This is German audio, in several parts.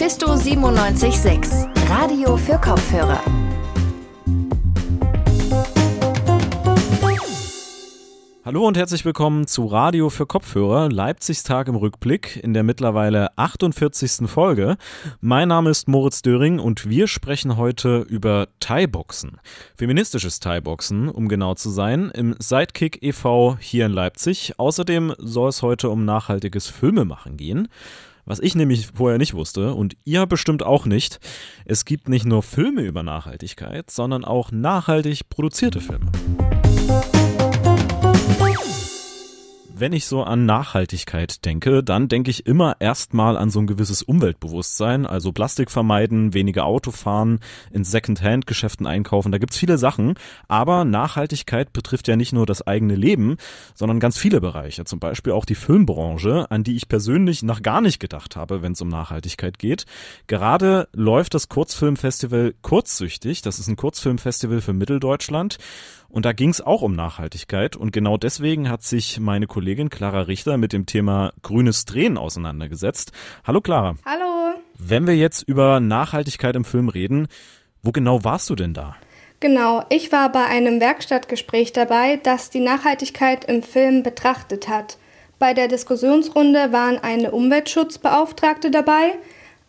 Mephisto 976, Radio für Kopfhörer. Hallo und herzlich willkommen zu Radio für Kopfhörer, Leipzigs Tag im Rückblick in der mittlerweile 48. Folge. Mein Name ist Moritz Döring und wir sprechen heute über Thai-Boxen. Feministisches Thai-Boxen, um genau zu sein, im Sidekick e.V. hier in Leipzig. Außerdem soll es heute um nachhaltiges Filmemachen gehen. Was ich nämlich vorher nicht wusste und ihr bestimmt auch nicht, es gibt nicht nur Filme über Nachhaltigkeit, sondern auch nachhaltig produzierte Filme. Wenn ich so an Nachhaltigkeit denke, dann denke ich immer erstmal an so ein gewisses Umweltbewusstsein, also Plastik vermeiden, weniger Auto fahren, in Secondhand-Geschäften einkaufen, da gibt's viele Sachen. Aber Nachhaltigkeit betrifft ja nicht nur das eigene Leben, sondern ganz viele Bereiche, zum Beispiel auch die Filmbranche, an die ich persönlich noch gar nicht gedacht habe, wenn es um Nachhaltigkeit geht. Gerade läuft das Kurzfilmfestival Kurzsüchtig, das ist ein Kurzfilmfestival für Mitteldeutschland. Und da ging es auch um Nachhaltigkeit. Und genau deswegen hat sich meine Kollegin Clara Richter mit dem Thema grünes Drehen auseinandergesetzt. Hallo Clara. Hallo. Wenn wir jetzt über Nachhaltigkeit im Film reden, wo genau warst du denn da? Genau, ich war bei einem Werkstattgespräch dabei, das die Nachhaltigkeit im Film betrachtet hat. Bei der Diskussionsrunde waren eine Umweltschutzbeauftragte dabei,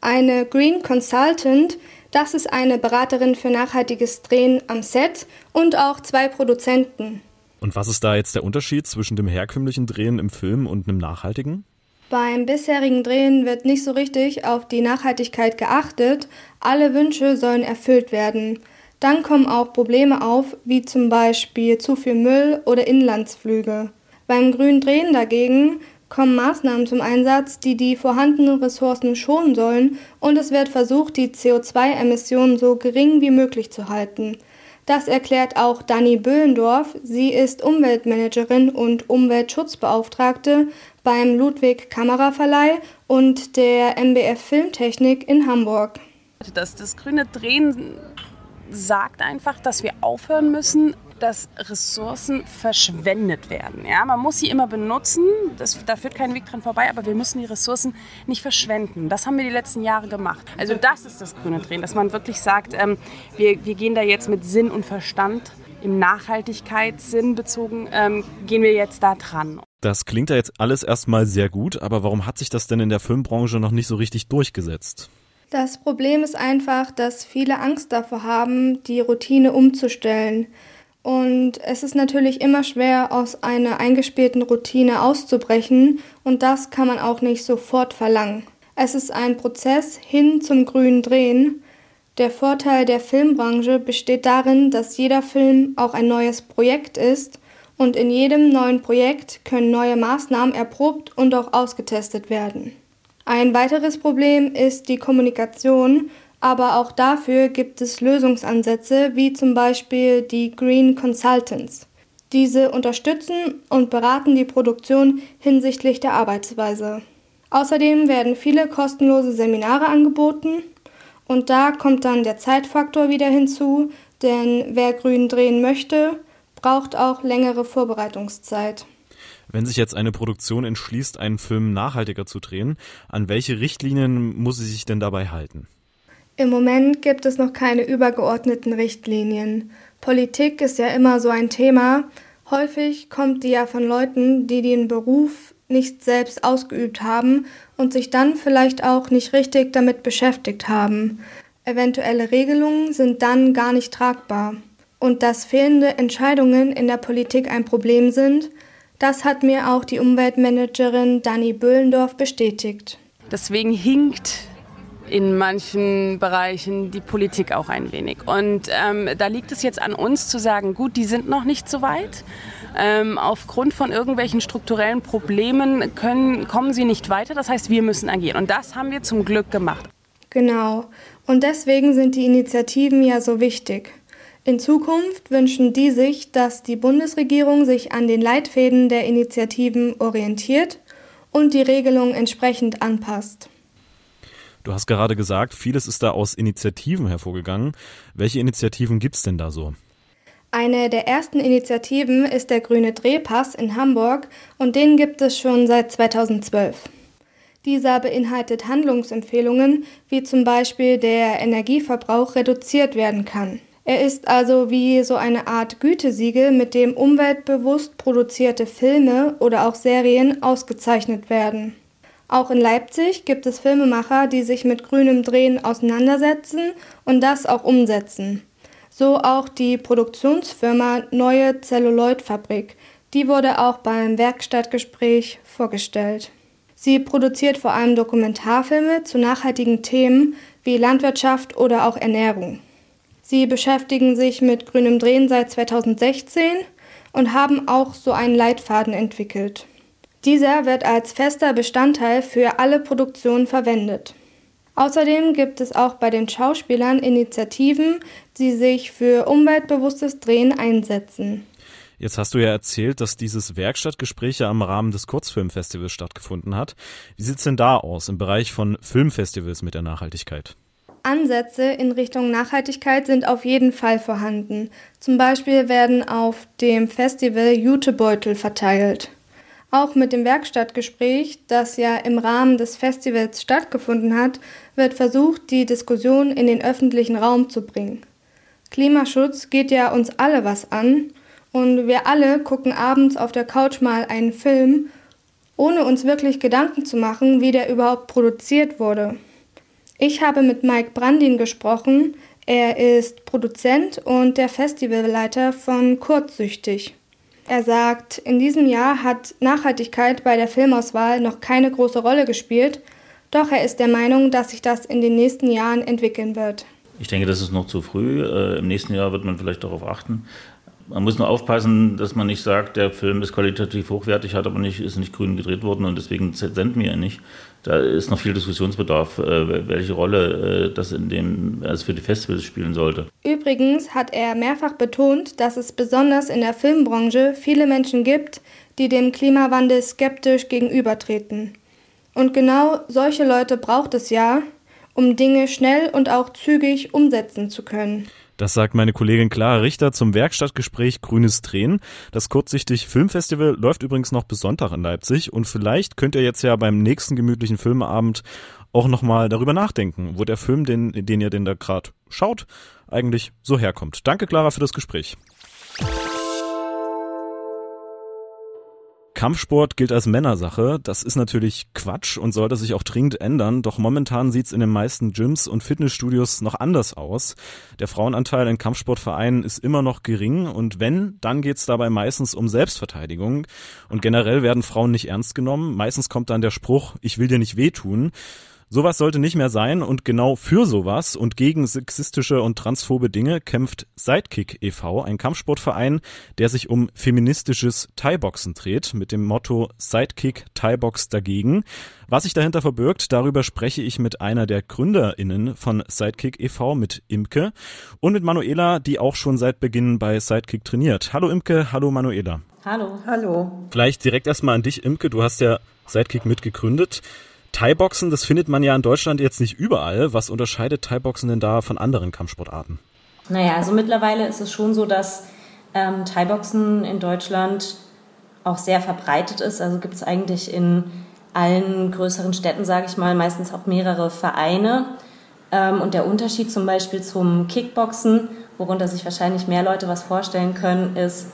eine Green Consultant, das ist eine Beraterin für nachhaltiges Drehen am Set und auch zwei Produzenten. Und was ist da jetzt der Unterschied zwischen dem herkömmlichen Drehen im Film und einem nachhaltigen? Beim bisherigen Drehen wird nicht so richtig auf die Nachhaltigkeit geachtet. Alle Wünsche sollen erfüllt werden. Dann kommen auch Probleme auf, wie zum Beispiel zu viel Müll oder Inlandsflüge. Beim grünen Drehen dagegen kommen Maßnahmen zum Einsatz, die die vorhandenen Ressourcen schonen sollen und es wird versucht, die CO2-Emissionen so gering wie möglich zu halten. Das erklärt auch Dani Böhlendorf. Sie ist Umweltmanagerin und Umweltschutzbeauftragte beim Ludwig Kameraverleih und der MBF Filmtechnik in Hamburg. Das, das grüne Drehen sagt einfach, dass wir aufhören müssen, dass Ressourcen verschwendet werden. Ja, man muss sie immer benutzen, das, da führt kein Weg dran vorbei, aber wir müssen die Ressourcen nicht verschwenden. Das haben wir die letzten Jahre gemacht. Also das ist das grüne Drehen, dass man wirklich sagt, ähm, wir, wir gehen da jetzt mit Sinn und Verstand im Nachhaltigkeitssinn bezogen, ähm, gehen wir jetzt da dran. Das klingt ja jetzt alles erstmal sehr gut, aber warum hat sich das denn in der Filmbranche noch nicht so richtig durchgesetzt? Das Problem ist einfach, dass viele Angst davor haben, die Routine umzustellen. Und es ist natürlich immer schwer, aus einer eingespielten Routine auszubrechen und das kann man auch nicht sofort verlangen. Es ist ein Prozess hin zum grünen Drehen. Der Vorteil der Filmbranche besteht darin, dass jeder Film auch ein neues Projekt ist und in jedem neuen Projekt können neue Maßnahmen erprobt und auch ausgetestet werden. Ein weiteres Problem ist die Kommunikation aber auch dafür gibt es Lösungsansätze, wie zum Beispiel die Green Consultants. Diese unterstützen und beraten die Produktion hinsichtlich der Arbeitsweise. Außerdem werden viele kostenlose Seminare angeboten und da kommt dann der Zeitfaktor wieder hinzu, denn wer grün drehen möchte, braucht auch längere Vorbereitungszeit. Wenn sich jetzt eine Produktion entschließt, einen Film nachhaltiger zu drehen, an welche Richtlinien muss sie sich denn dabei halten? Im Moment gibt es noch keine übergeordneten Richtlinien. Politik ist ja immer so ein Thema. Häufig kommt die ja von Leuten, die den Beruf nicht selbst ausgeübt haben und sich dann vielleicht auch nicht richtig damit beschäftigt haben. Eventuelle Regelungen sind dann gar nicht tragbar. Und dass fehlende Entscheidungen in der Politik ein Problem sind, das hat mir auch die Umweltmanagerin Dani Böhlendorf bestätigt. Deswegen hinkt in manchen Bereichen die Politik auch ein wenig. Und ähm, da liegt es jetzt an uns zu sagen, gut, die sind noch nicht so weit. Ähm, aufgrund von irgendwelchen strukturellen Problemen können, kommen sie nicht weiter. Das heißt, wir müssen agieren. Und das haben wir zum Glück gemacht. Genau. Und deswegen sind die Initiativen ja so wichtig. In Zukunft wünschen die sich, dass die Bundesregierung sich an den Leitfäden der Initiativen orientiert und die Regelung entsprechend anpasst. Du hast gerade gesagt, vieles ist da aus Initiativen hervorgegangen. Welche Initiativen gibt es denn da so? Eine der ersten Initiativen ist der Grüne Drehpass in Hamburg und den gibt es schon seit 2012. Dieser beinhaltet Handlungsempfehlungen, wie zum Beispiel der Energieverbrauch reduziert werden kann. Er ist also wie so eine Art Gütesiegel, mit dem umweltbewusst produzierte Filme oder auch Serien ausgezeichnet werden. Auch in Leipzig gibt es Filmemacher, die sich mit grünem Drehen auseinandersetzen und das auch umsetzen. So auch die Produktionsfirma Neue Zelluloidfabrik. Die wurde auch beim Werkstattgespräch vorgestellt. Sie produziert vor allem Dokumentarfilme zu nachhaltigen Themen wie Landwirtschaft oder auch Ernährung. Sie beschäftigen sich mit grünem Drehen seit 2016 und haben auch so einen Leitfaden entwickelt. Dieser wird als fester Bestandteil für alle Produktionen verwendet. Außerdem gibt es auch bei den Schauspielern Initiativen, die sich für umweltbewusstes Drehen einsetzen. Jetzt hast du ja erzählt, dass dieses Werkstattgespräch ja im Rahmen des Kurzfilmfestivals stattgefunden hat. Wie sieht's denn da aus im Bereich von Filmfestivals mit der Nachhaltigkeit? Ansätze in Richtung Nachhaltigkeit sind auf jeden Fall vorhanden. Zum Beispiel werden auf dem Festival Jutebeutel verteilt. Auch mit dem Werkstattgespräch, das ja im Rahmen des Festivals stattgefunden hat, wird versucht, die Diskussion in den öffentlichen Raum zu bringen. Klimaschutz geht ja uns alle was an und wir alle gucken abends auf der Couch mal einen Film, ohne uns wirklich Gedanken zu machen, wie der überhaupt produziert wurde. Ich habe mit Mike Brandin gesprochen. Er ist Produzent und der Festivalleiter von Kurzsüchtig. Er sagt, in diesem Jahr hat Nachhaltigkeit bei der Filmauswahl noch keine große Rolle gespielt, doch er ist der Meinung, dass sich das in den nächsten Jahren entwickeln wird. Ich denke, das ist noch zu früh. Äh, Im nächsten Jahr wird man vielleicht darauf achten. Man muss nur aufpassen, dass man nicht sagt, der Film ist qualitativ hochwertig, hat aber nicht, ist nicht grün gedreht worden und deswegen senden wir ihn nicht. Da ist noch viel Diskussionsbedarf, äh, welche Rolle äh, das in dem, also für die Festivals spielen sollte. Übrigens hat er mehrfach betont, dass es besonders in der Filmbranche viele Menschen gibt, die dem Klimawandel skeptisch gegenübertreten. Und genau solche Leute braucht es ja, um Dinge schnell und auch zügig umsetzen zu können. Das sagt meine Kollegin Clara Richter zum Werkstattgespräch Grünes Tränen. Das kurzsichtig Filmfestival läuft übrigens noch bis Sonntag in Leipzig und vielleicht könnt ihr jetzt ja beim nächsten gemütlichen Filmeabend auch nochmal darüber nachdenken, wo der Film, den, den ihr denn da gerade schaut, eigentlich so herkommt. Danke Clara für das Gespräch. Kampfsport gilt als Männersache. Das ist natürlich Quatsch und sollte sich auch dringend ändern. Doch momentan sieht's in den meisten Gyms und Fitnessstudios noch anders aus. Der Frauenanteil in Kampfsportvereinen ist immer noch gering und wenn, dann geht's dabei meistens um Selbstverteidigung. Und generell werden Frauen nicht ernst genommen. Meistens kommt dann der Spruch, ich will dir nicht wehtun. Sowas sollte nicht mehr sein und genau für sowas und gegen sexistische und transphobe Dinge kämpft Sidekick e.V., ein Kampfsportverein, der sich um feministisches Thai-Boxen dreht, mit dem Motto Sidekick Thai-Box dagegen. Was sich dahinter verbirgt, darüber spreche ich mit einer der GründerInnen von Sidekick e.V., mit Imke und mit Manuela, die auch schon seit Beginn bei Sidekick trainiert. Hallo Imke, hallo Manuela. Hallo. Hallo. Vielleicht direkt erstmal an dich, Imke. Du hast ja Sidekick mitgegründet. Thai-Boxen, das findet man ja in Deutschland jetzt nicht überall. Was unterscheidet Thai-Boxen denn da von anderen Kampfsportarten? Naja, also mittlerweile ist es schon so, dass ähm, Thai-Boxen in Deutschland auch sehr verbreitet ist. Also gibt es eigentlich in allen größeren Städten, sage ich mal, meistens auch mehrere Vereine. Ähm, und der Unterschied zum Beispiel zum Kickboxen, worunter sich wahrscheinlich mehr Leute was vorstellen können, ist,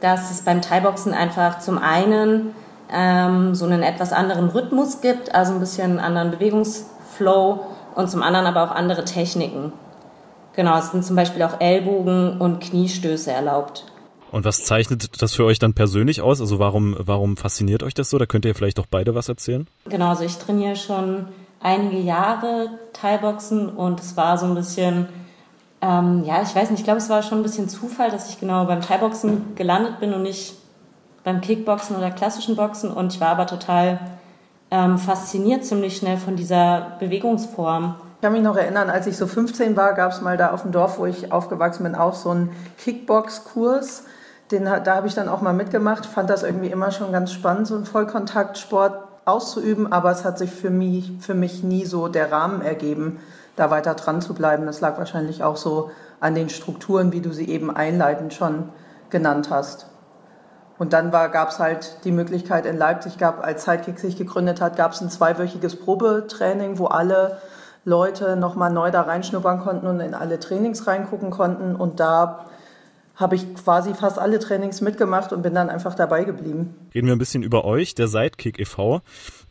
dass es beim Thai-Boxen einfach zum einen ähm, so einen etwas anderen Rhythmus gibt, also ein bisschen einen anderen Bewegungsflow und zum anderen aber auch andere Techniken. Genau, es sind zum Beispiel auch Ellbogen und Kniestöße erlaubt. Und was zeichnet das für euch dann persönlich aus? Also warum, warum fasziniert euch das so? Da könnt ihr vielleicht auch beide was erzählen. Genau, also ich trainiere schon einige Jahre Thai-Boxen und es war so ein bisschen, ähm, ja, ich weiß nicht, ich glaube, es war schon ein bisschen Zufall, dass ich genau beim Thai-Boxen gelandet bin und nicht beim Kickboxen oder klassischen Boxen und ich war aber total ähm, fasziniert ziemlich schnell von dieser Bewegungsform. Ich kann mich noch erinnern, als ich so 15 war, gab es mal da auf dem Dorf, wo ich aufgewachsen bin, auch so einen Kickbox-Kurs. Da habe ich dann auch mal mitgemacht, fand das irgendwie immer schon ganz spannend, so einen Vollkontaktsport auszuüben, aber es hat sich für mich, für mich nie so der Rahmen ergeben, da weiter dran zu bleiben. Das lag wahrscheinlich auch so an den Strukturen, wie du sie eben einleitend schon genannt hast. Und dann gab es halt die Möglichkeit in Leipzig, gab, als Sidekick sich gegründet hat, gab es ein zweiwöchiges Probetraining, wo alle Leute nochmal neu da reinschnuppern konnten und in alle Trainings reingucken konnten. Und da habe ich quasi fast alle Trainings mitgemacht und bin dann einfach dabei geblieben. Reden wir ein bisschen über euch, der Sidekick e.V.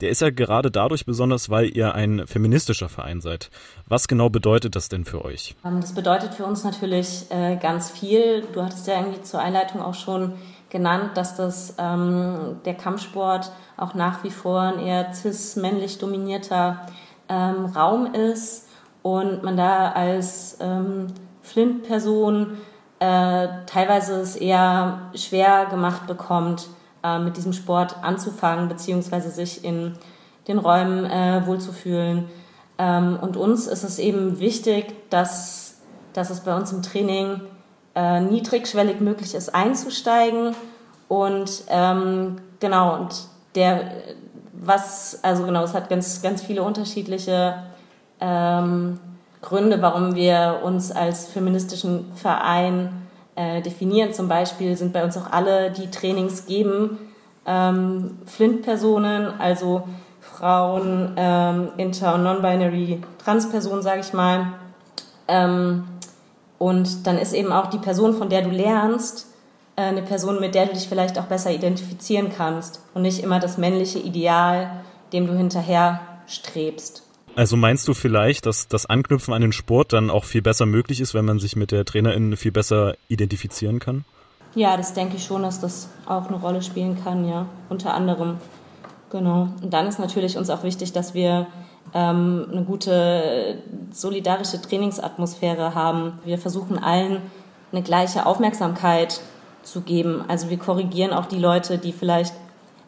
Der ist ja gerade dadurch besonders, weil ihr ein feministischer Verein seid. Was genau bedeutet das denn für euch? Ähm, das bedeutet für uns natürlich äh, ganz viel. Du hattest ja irgendwie zur Einleitung auch schon genannt, dass das ähm, der Kampfsport auch nach wie vor ein eher cis-männlich dominierter ähm, Raum ist und man da als ähm, Flint-Person äh, teilweise es eher schwer gemacht bekommt, äh, mit diesem Sport anzufangen, beziehungsweise sich in den Räumen äh, wohlzufühlen. Ähm, und uns ist es eben wichtig, dass, dass es bei uns im Training äh, niedrigschwellig möglich ist, einzusteigen. Und ähm, genau, und der, was, also genau, es hat ganz, ganz viele unterschiedliche ähm, Gründe, warum wir uns als feministischen Verein äh, definieren. Zum Beispiel sind bei uns auch alle, die Trainings geben, ähm, Flint-Personen, also Frauen, ähm, Inter- und Non-Binary Trans-Personen, sage ich mal. Ähm, und dann ist eben auch die Person, von der du lernst, äh, eine Person, mit der du dich vielleicht auch besser identifizieren kannst und nicht immer das männliche Ideal, dem du hinterher strebst. Also meinst du vielleicht, dass das Anknüpfen an den Sport dann auch viel besser möglich ist, wenn man sich mit der Trainerin viel besser identifizieren kann? Ja, das denke ich schon, dass das auch eine Rolle spielen kann, ja, unter anderem. Genau. Und dann ist natürlich uns auch wichtig, dass wir ähm, eine gute solidarische Trainingsatmosphäre haben. Wir versuchen allen eine gleiche Aufmerksamkeit zu geben. Also wir korrigieren auch die Leute, die vielleicht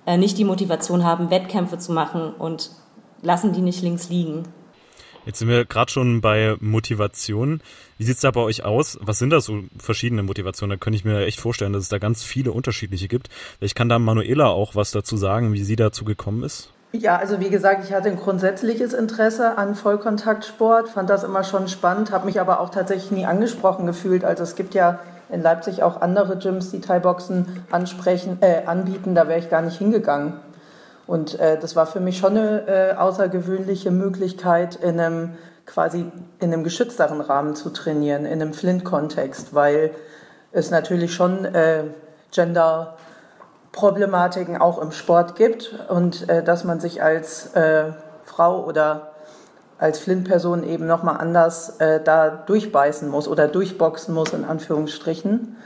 äh, nicht die Motivation haben, Wettkämpfe zu machen und lassen die nicht links liegen. Jetzt sind wir gerade schon bei Motivation. Wie sieht's da bei euch aus? Was sind da so verschiedene Motivationen? Da könnte ich mir echt vorstellen, dass es da ganz viele unterschiedliche gibt. Vielleicht kann da Manuela auch was dazu sagen, wie sie dazu gekommen ist. Ja, also wie gesagt, ich hatte ein grundsätzliches Interesse an Vollkontaktsport, fand das immer schon spannend, habe mich aber auch tatsächlich nie angesprochen gefühlt. Also es gibt ja in Leipzig auch andere Gyms, die Thai-Boxen äh, anbieten, da wäre ich gar nicht hingegangen. Und äh, das war für mich schon eine äh, außergewöhnliche Möglichkeit, in einem quasi in einem geschützteren Rahmen zu trainieren, in einem Flint-Kontext, weil es natürlich schon äh, Gender-Problematiken auch im Sport gibt und äh, dass man sich als äh, Frau oder als Flint-Person eben nochmal anders äh, da durchbeißen muss oder durchboxen muss, in Anführungsstrichen.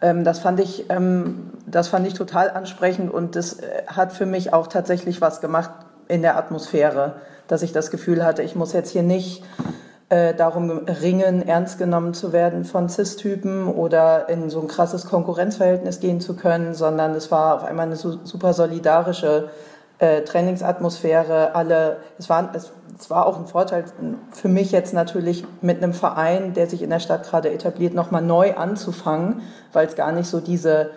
Ähm, das, fand ich, ähm, das fand ich total ansprechend und das äh, hat für mich auch tatsächlich was gemacht in der Atmosphäre, dass ich das Gefühl hatte, ich muss jetzt hier nicht äh, darum ringen, ernst genommen zu werden von CIS-Typen oder in so ein krasses Konkurrenzverhältnis gehen zu können, sondern es war auf einmal eine super solidarische äh, Trainingsatmosphäre. Alle, es waren, es es war auch ein Vorteil für mich jetzt natürlich mit einem Verein, der sich in der Stadt gerade etabliert, nochmal neu anzufangen, weil es gar nicht so diese,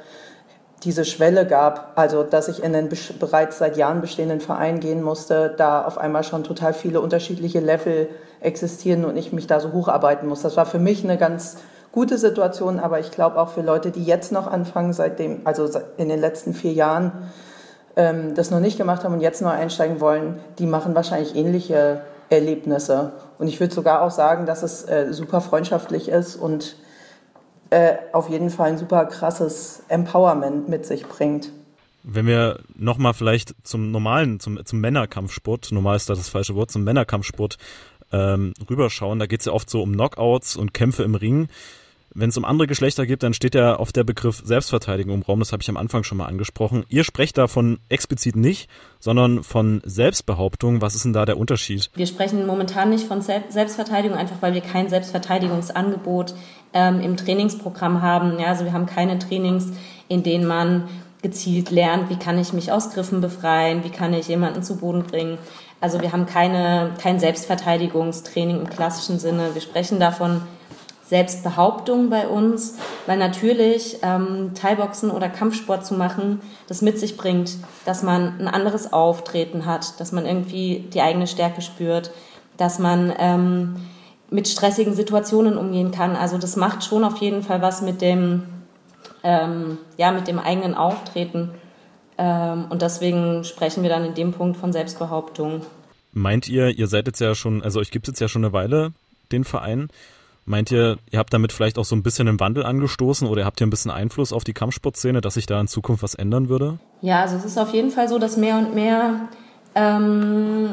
diese Schwelle gab, also dass ich in einen bereits seit Jahren bestehenden Verein gehen musste, da auf einmal schon total viele unterschiedliche Level existieren und ich mich da so hocharbeiten muss. Das war für mich eine ganz gute Situation, aber ich glaube auch für Leute, die jetzt noch anfangen, seitdem, also in den letzten vier Jahren, ähm, das noch nicht gemacht haben und jetzt neu einsteigen wollen, die machen wahrscheinlich ähnliche Erlebnisse. Und ich würde sogar auch sagen, dass es äh, super freundschaftlich ist und äh, auf jeden Fall ein super krasses Empowerment mit sich bringt. Wenn wir nochmal vielleicht zum normalen, zum, zum Männerkampfsport, normal ist das das falsche Wort, zum Männerkampfsport ähm, rüberschauen, da geht es ja oft so um Knockouts und Kämpfe im Ring. Wenn es um andere Geschlechter geht, dann steht ja oft der Begriff Selbstverteidigung im Raum. Das habe ich am Anfang schon mal angesprochen. Ihr sprecht davon explizit nicht, sondern von Selbstbehauptung. Was ist denn da der Unterschied? Wir sprechen momentan nicht von Selbstverteidigung, einfach weil wir kein Selbstverteidigungsangebot ähm, im Trainingsprogramm haben. Ja, also wir haben keine Trainings, in denen man gezielt lernt, wie kann ich mich aus Griffen befreien, wie kann ich jemanden zu Boden bringen. Also wir haben keine, kein Selbstverteidigungstraining im klassischen Sinne. Wir sprechen davon, Selbstbehauptung bei uns, weil natürlich ähm, Thai-Boxen oder Kampfsport zu machen, das mit sich bringt, dass man ein anderes Auftreten hat, dass man irgendwie die eigene Stärke spürt, dass man ähm, mit stressigen Situationen umgehen kann. Also das macht schon auf jeden Fall was mit dem ähm, ja, mit dem eigenen Auftreten. Ähm, und deswegen sprechen wir dann in dem Punkt von Selbstbehauptung. Meint ihr, ihr seid jetzt ja schon, also euch gibt es jetzt ja schon eine Weile, den Verein. Meint ihr, ihr habt damit vielleicht auch so ein bisschen einen Wandel angestoßen oder habt ihr ein bisschen Einfluss auf die Kampfsportszene, dass sich da in Zukunft was ändern würde? Ja, also es ist auf jeden Fall so, dass mehr und mehr ähm,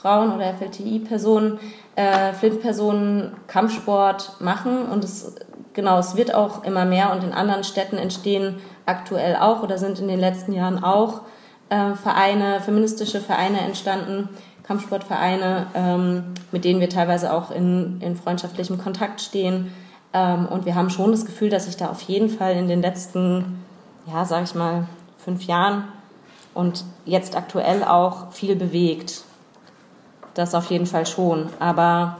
Frauen oder FLTI-Personen, äh, Flint-Personen Kampfsport machen und es genau, es wird auch immer mehr und in anderen Städten entstehen aktuell auch oder sind in den letzten Jahren auch äh, Vereine, feministische Vereine entstanden, Kampfsportvereine, ähm, mit denen wir teilweise auch in, in freundschaftlichem Kontakt stehen. Ähm, und wir haben schon das Gefühl, dass sich da auf jeden Fall in den letzten, ja, sag ich mal, fünf Jahren und jetzt aktuell auch viel bewegt. Das auf jeden Fall schon. Aber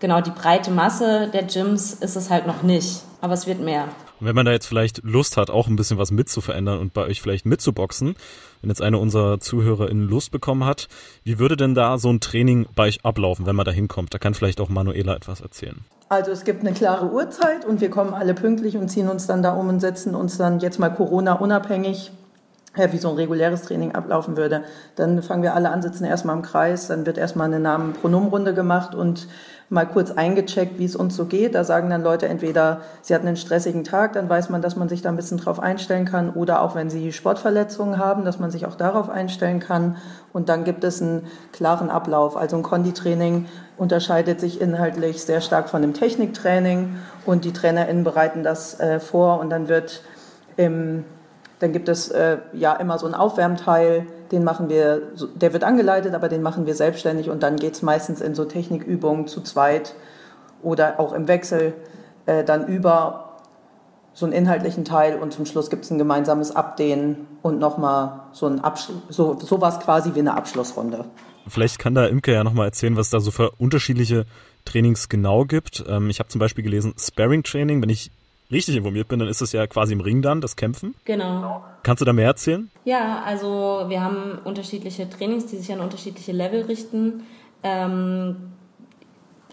genau die breite Masse der Gyms ist es halt noch nicht. Aber es wird mehr. Und wenn man da jetzt vielleicht Lust hat, auch ein bisschen was mitzuverändern und bei euch vielleicht mitzuboxen, wenn jetzt eine unserer ZuhörerInnen Lust bekommen hat, wie würde denn da so ein Training bei euch ablaufen, wenn man da hinkommt? Da kann vielleicht auch Manuela etwas erzählen. Also es gibt eine klare Uhrzeit und wir kommen alle pünktlich und ziehen uns dann da um und setzen uns dann jetzt mal Corona unabhängig wie so ein reguläres Training ablaufen würde. Dann fangen wir alle an, sitzen erstmal im Kreis, dann wird erstmal eine Namen-Pronomenrunde gemacht und mal kurz eingecheckt, wie es uns so geht. Da sagen dann Leute entweder, sie hatten einen stressigen Tag, dann weiß man, dass man sich da ein bisschen drauf einstellen kann oder auch wenn sie Sportverletzungen haben, dass man sich auch darauf einstellen kann. Und dann gibt es einen klaren Ablauf. Also ein Konditraining unterscheidet sich inhaltlich sehr stark von dem Techniktraining und die TrainerInnen bereiten das äh, vor und dann wird im dann gibt es äh, ja immer so einen Aufwärmteil, den machen wir, der wird angeleitet, aber den machen wir selbstständig und dann geht es meistens in so Technikübungen zu zweit oder auch im Wechsel äh, dann über so einen inhaltlichen Teil und zum Schluss gibt es ein gemeinsames Abdehnen und nochmal so ein so sowas quasi wie eine Abschlussrunde. Vielleicht kann da Imke ja nochmal erzählen, was es da so für unterschiedliche Trainings genau gibt. Ähm, ich habe zum Beispiel gelesen, Sparring Training, wenn ich richtig informiert bin, dann ist es ja quasi im Ring dann, das Kämpfen. Genau. Kannst du da mehr erzählen? Ja, also wir haben unterschiedliche Trainings, die sich an unterschiedliche Level richten. Ähm,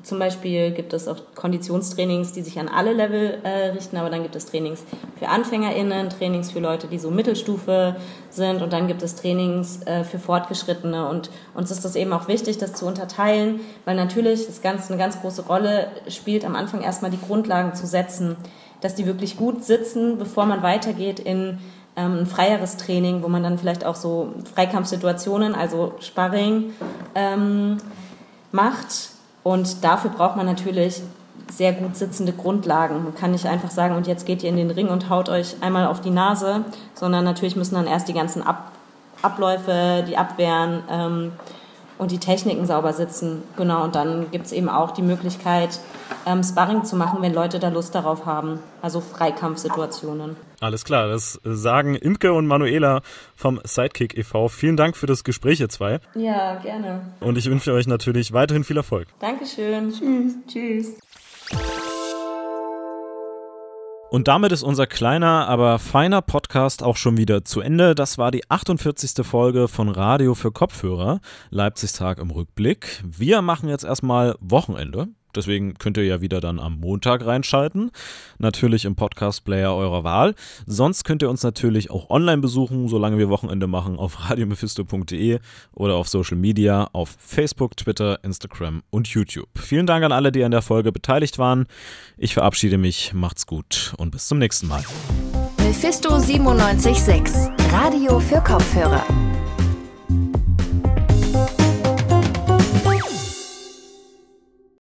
zum Beispiel gibt es auch Konditionstrainings, die sich an alle Level äh, richten, aber dann gibt es Trainings für AnfängerInnen, Trainings für Leute, die so Mittelstufe sind und dann gibt es Trainings äh, für Fortgeschrittene. Und uns ist das eben auch wichtig, das zu unterteilen, weil natürlich das Ganze eine ganz große Rolle spielt, am Anfang erstmal die Grundlagen zu setzen dass die wirklich gut sitzen, bevor man weitergeht in ähm, ein freieres Training, wo man dann vielleicht auch so Freikampfsituationen, also Sparring, ähm, macht. Und dafür braucht man natürlich sehr gut sitzende Grundlagen. Man kann nicht einfach sagen, und jetzt geht ihr in den Ring und haut euch einmal auf die Nase, sondern natürlich müssen dann erst die ganzen Ab Abläufe, die Abwehren, ähm, und die Techniken sauber sitzen. Genau, und dann gibt es eben auch die Möglichkeit, ähm, Sparring zu machen, wenn Leute da Lust darauf haben. Also Freikampfsituationen. Alles klar, das sagen Imke und Manuela vom Sidekick e.V. Vielen Dank für das Gespräch, ihr zwei. Ja, gerne. Und ich wünsche euch natürlich weiterhin viel Erfolg. Dankeschön. Tschüss. Tschüss. Und damit ist unser kleiner, aber feiner Podcast auch schon wieder zu Ende. Das war die 48. Folge von Radio für Kopfhörer, Leipzigs Tag im Rückblick. Wir machen jetzt erstmal Wochenende. Deswegen könnt ihr ja wieder dann am Montag reinschalten. Natürlich im Podcast-Player eurer Wahl. Sonst könnt ihr uns natürlich auch online besuchen, solange wir Wochenende machen, auf radiomephisto.de oder auf Social Media, auf Facebook, Twitter, Instagram und YouTube. Vielen Dank an alle, die an der Folge beteiligt waren. Ich verabschiede mich, macht's gut und bis zum nächsten Mal. Mephisto 976, Radio für Kopfhörer.